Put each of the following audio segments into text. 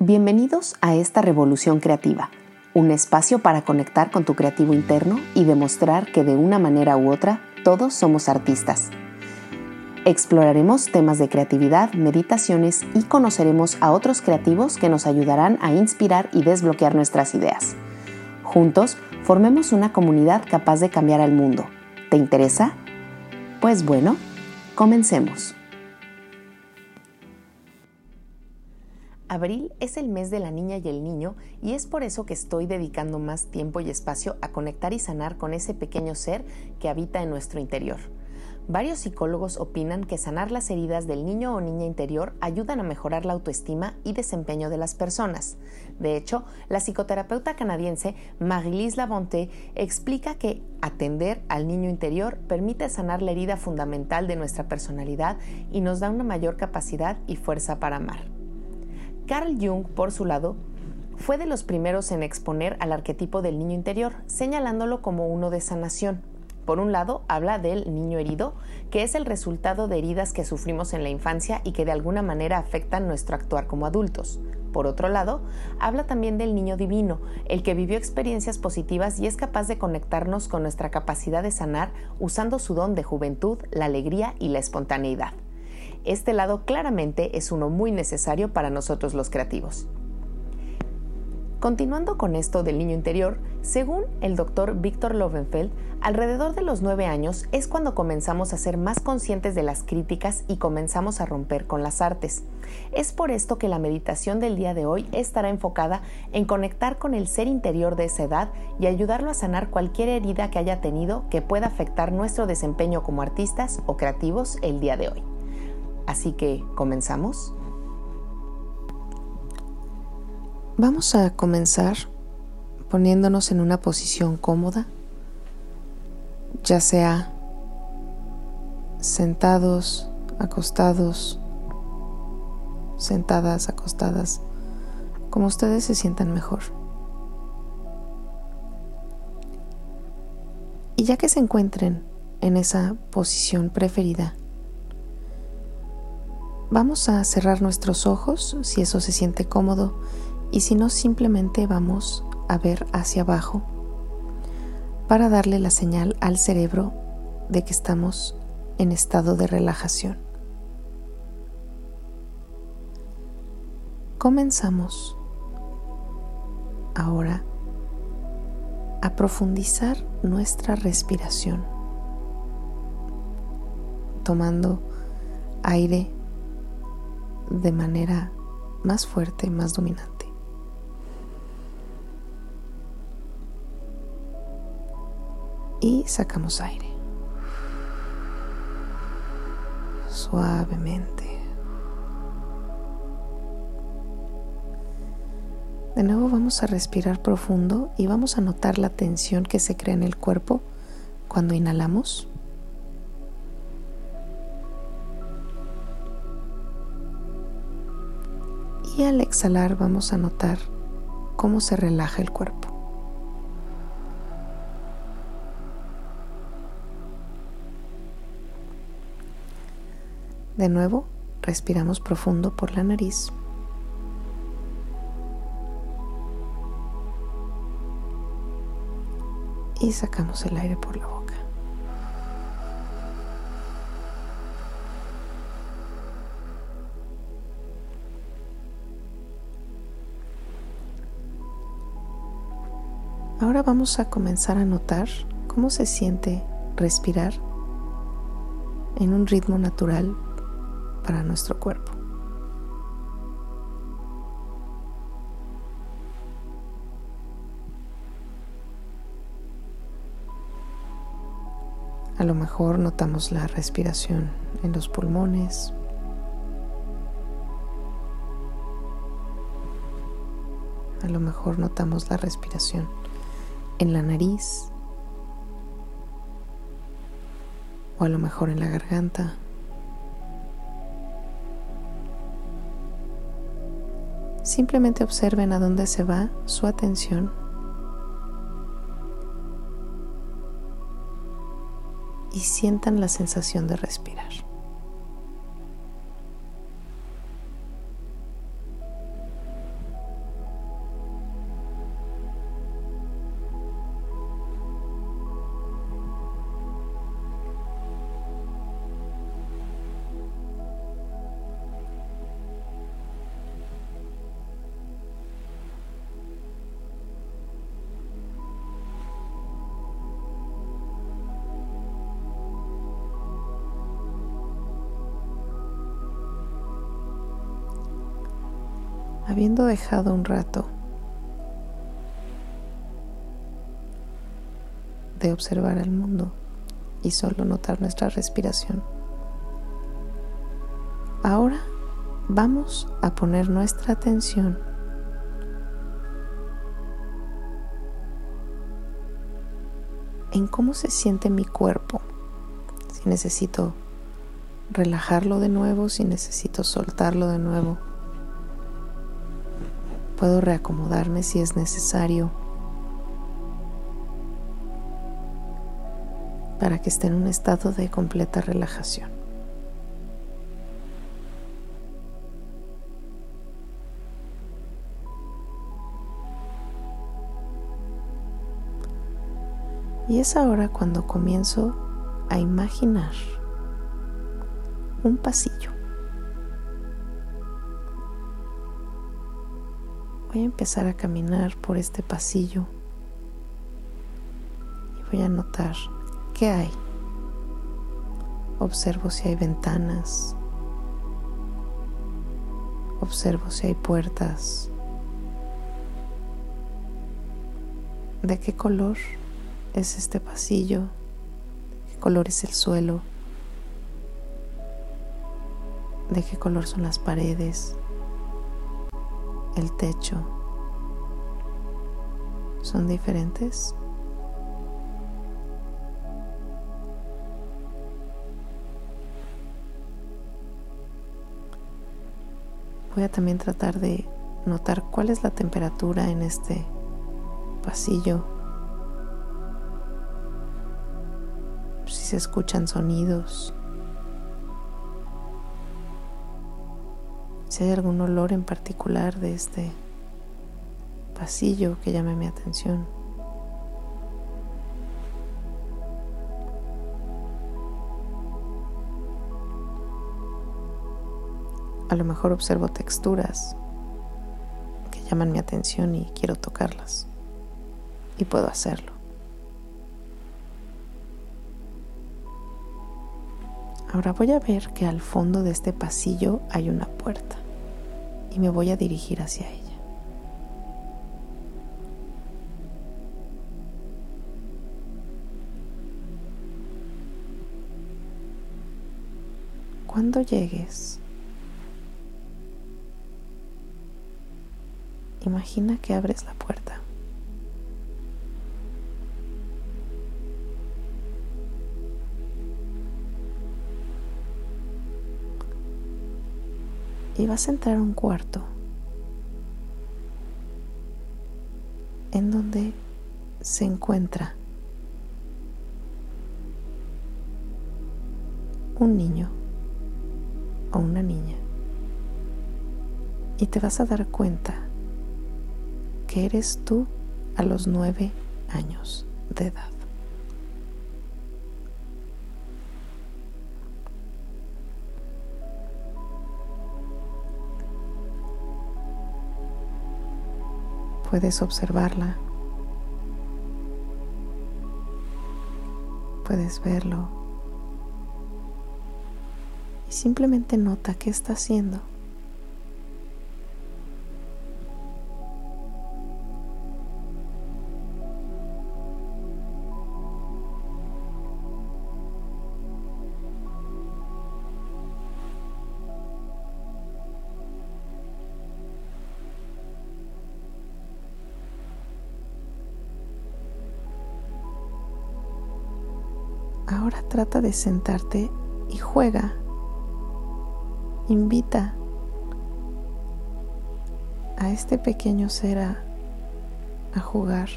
Bienvenidos a esta revolución creativa, un espacio para conectar con tu creativo interno y demostrar que de una manera u otra todos somos artistas. Exploraremos temas de creatividad, meditaciones y conoceremos a otros creativos que nos ayudarán a inspirar y desbloquear nuestras ideas. Juntos, formemos una comunidad capaz de cambiar al mundo. ¿Te interesa? Pues bueno, comencemos. Abril es el mes de la niña y el niño y es por eso que estoy dedicando más tiempo y espacio a conectar y sanar con ese pequeño ser que habita en nuestro interior. Varios psicólogos opinan que sanar las heridas del niño o niña interior ayudan a mejorar la autoestima y desempeño de las personas. De hecho, la psicoterapeuta canadiense Marie-Lise Labonté explica que atender al niño interior permite sanar la herida fundamental de nuestra personalidad y nos da una mayor capacidad y fuerza para amar. Carl Jung, por su lado, fue de los primeros en exponer al arquetipo del niño interior, señalándolo como uno de sanación. Por un lado, habla del niño herido, que es el resultado de heridas que sufrimos en la infancia y que de alguna manera afectan nuestro actuar como adultos. Por otro lado, habla también del niño divino, el que vivió experiencias positivas y es capaz de conectarnos con nuestra capacidad de sanar usando su don de juventud, la alegría y la espontaneidad. Este lado claramente es uno muy necesario para nosotros los creativos. Continuando con esto del niño interior, según el doctor Víctor Lovenfeld, alrededor de los nueve años es cuando comenzamos a ser más conscientes de las críticas y comenzamos a romper con las artes. Es por esto que la meditación del día de hoy estará enfocada en conectar con el ser interior de esa edad y ayudarlo a sanar cualquier herida que haya tenido que pueda afectar nuestro desempeño como artistas o creativos el día de hoy. Así que, ¿comenzamos? Vamos a comenzar poniéndonos en una posición cómoda, ya sea sentados, acostados, sentadas, acostadas, como ustedes se sientan mejor. Y ya que se encuentren en esa posición preferida, Vamos a cerrar nuestros ojos si eso se siente cómodo y si no simplemente vamos a ver hacia abajo para darle la señal al cerebro de que estamos en estado de relajación. Comenzamos ahora a profundizar nuestra respiración, tomando aire de manera más fuerte, más dominante. Y sacamos aire. Suavemente. De nuevo vamos a respirar profundo y vamos a notar la tensión que se crea en el cuerpo cuando inhalamos. Y al exhalar vamos a notar cómo se relaja el cuerpo. De nuevo, respiramos profundo por la nariz. Y sacamos el aire por la boca. Ahora vamos a comenzar a notar cómo se siente respirar en un ritmo natural para nuestro cuerpo. A lo mejor notamos la respiración en los pulmones. A lo mejor notamos la respiración en la nariz o a lo mejor en la garganta. Simplemente observen a dónde se va su atención y sientan la sensación de respirar. Habiendo dejado un rato de observar al mundo y solo notar nuestra respiración. Ahora vamos a poner nuestra atención en cómo se siente mi cuerpo. Si necesito relajarlo de nuevo, si necesito soltarlo de nuevo. Puedo reacomodarme si es necesario para que esté en un estado de completa relajación. Y es ahora cuando comienzo a imaginar un pasillo. Voy a empezar a caminar por este pasillo y voy a notar qué hay. Observo si hay ventanas. Observo si hay puertas. ¿De qué color? es este pasillo, qué color es el suelo, de qué color son las paredes, el techo. ¿Son diferentes? Voy a también tratar de notar cuál es la temperatura en este pasillo se escuchan sonidos, hay algún olor en particular de este pasillo que llame mi atención. A lo mejor observo texturas que llaman mi atención y quiero tocarlas. Y puedo hacerlo. Ahora voy a ver que al fondo de este pasillo hay una puerta y me voy a dirigir hacia ella. Cuando llegues, imagina que abres la puerta. Y vas a entrar a un cuarto en donde se encuentra un niño o una niña y te vas a dar cuenta que eres tú a los nueve años de edad. Puedes observarla. Puedes verlo. Y simplemente nota qué está haciendo. Ahora trata de sentarte y juega. Invita a este pequeño ser a, jugar.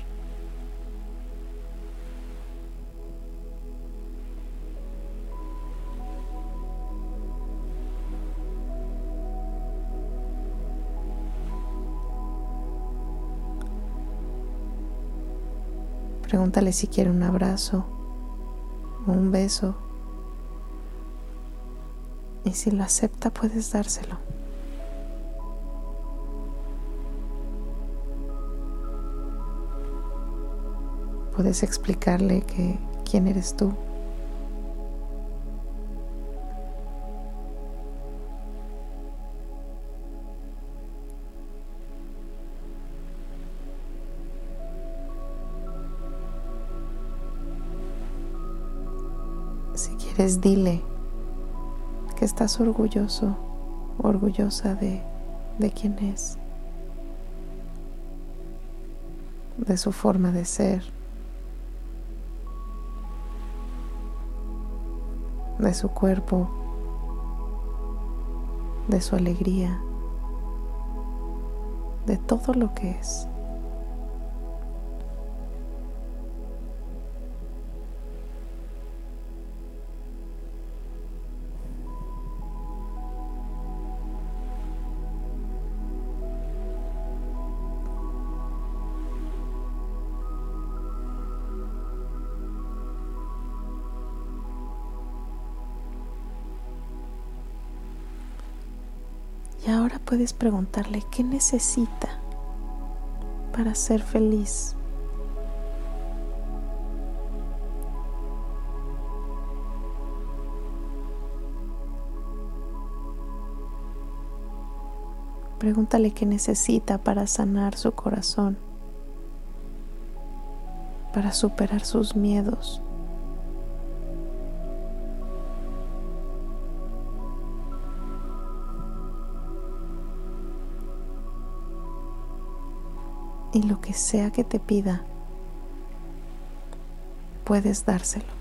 Pregúntale si quiere un abrazo un beso. Y si lo acepta, puedes dárselo. Puedes explicarle que quién eres tú. Si quieres, dile que estás orgulloso, orgullosa de, de quién es, de su forma de ser, de su cuerpo, de su alegría, de todo lo que es. Puedes preguntarle qué necesita para ser feliz. Pregúntale qué necesita para sanar su corazón, para superar sus miedos. Y lo que sea que te pida, puedes dárselo.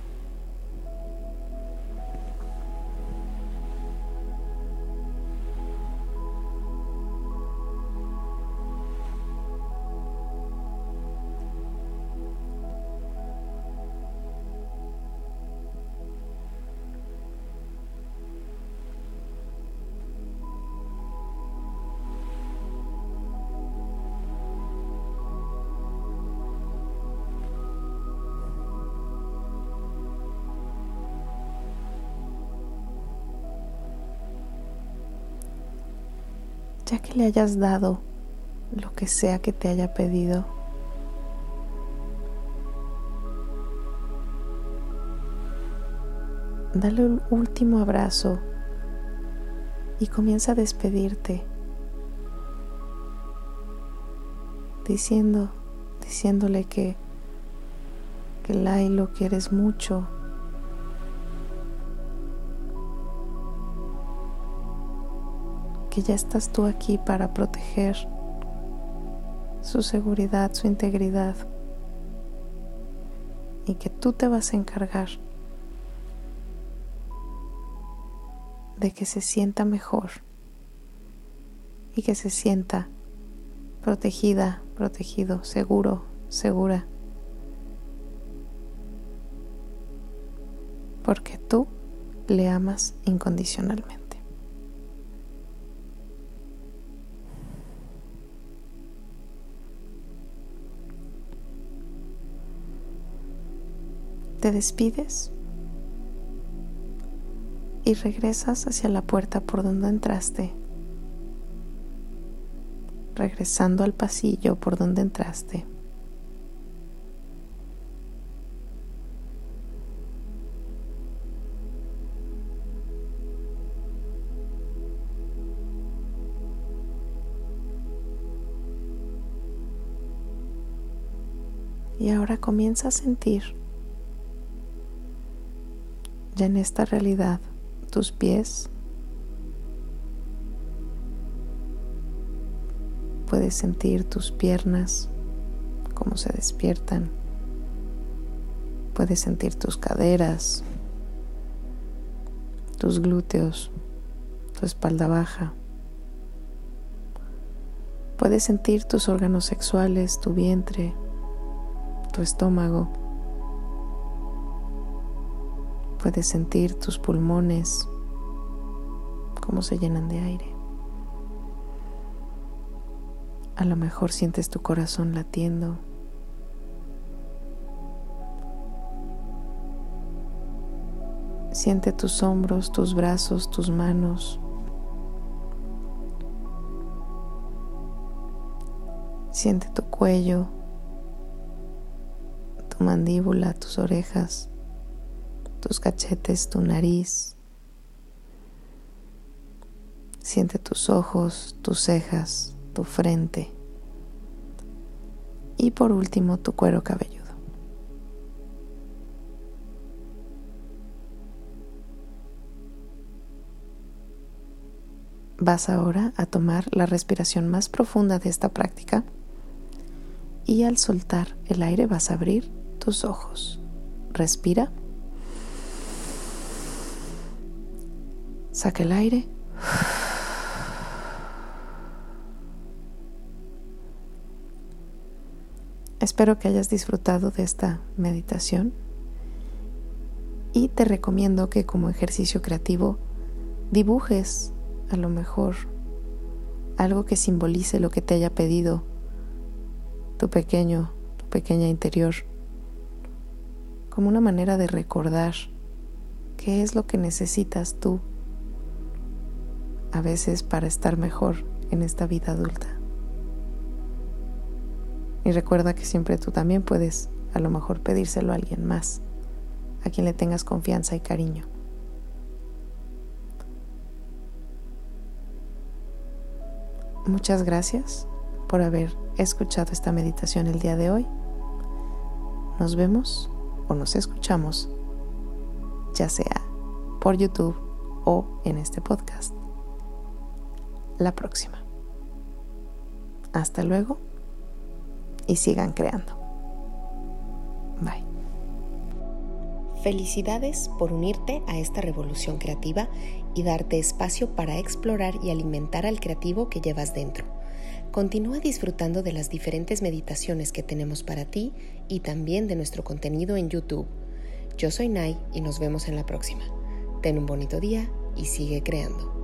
Ya que le hayas dado lo que sea que te haya pedido, dale un último abrazo y comienza a despedirte diciendo diciéndole que que Lai lo quieres mucho que ya estás tú aquí para proteger su seguridad, su integridad y que tú te vas a encargar de que se sienta mejor y que se sienta protegida, protegido, seguro, segura. Porque tú le amas incondicionalmente. Te despides y regresas hacia la puerta por donde entraste, regresando al pasillo por donde entraste. Y ahora comienza a sentir en esta realidad tus pies. Puedes sentir tus piernas, cómo se despiertan. Puedes sentir tus caderas, tus glúteos, tu espalda baja. Puedes sentir tus órganos sexuales, tu vientre, tu estómago. Puedes sentir tus pulmones, cómo se llenan de aire. A lo mejor sientes tu corazón latiendo. Siente tus hombros, tus brazos, tus manos. Siente tu cuello, tu mandíbula, tus orejas tus cachetes, tu nariz. Siente tus ojos, tus cejas, tu frente. Y por último, tu cuero cabelludo. Vas ahora a tomar la respiración más profunda de esta práctica y al soltar el aire vas a abrir tus ojos. Respira. Saca el aire. Espero que hayas disfrutado de esta meditación y te recomiendo que como ejercicio creativo dibujes a lo mejor algo que simbolice lo que te haya pedido tu pequeño, tu pequeña interior, como una manera de recordar qué es lo que necesitas tú a veces para estar mejor en esta vida adulta. Y recuerda que siempre tú también puedes a lo mejor pedírselo a alguien más, a quien le tengas confianza y cariño. Muchas gracias por haber escuchado esta meditación el día de hoy. Nos vemos o nos escuchamos, ya sea por YouTube o en este podcast, la próxima. Hasta luego y sigan creando. Bye. Felicidades por unirte a esta revolución creativa y darte espacio para explorar y alimentar al creativo que llevas dentro. Continúa disfrutando de las diferentes meditaciones que tenemos para ti y también de nuestro contenido en YouTube. Yo soy Nai y nos vemos en la próxima. Ten un bonito día y sigue creando.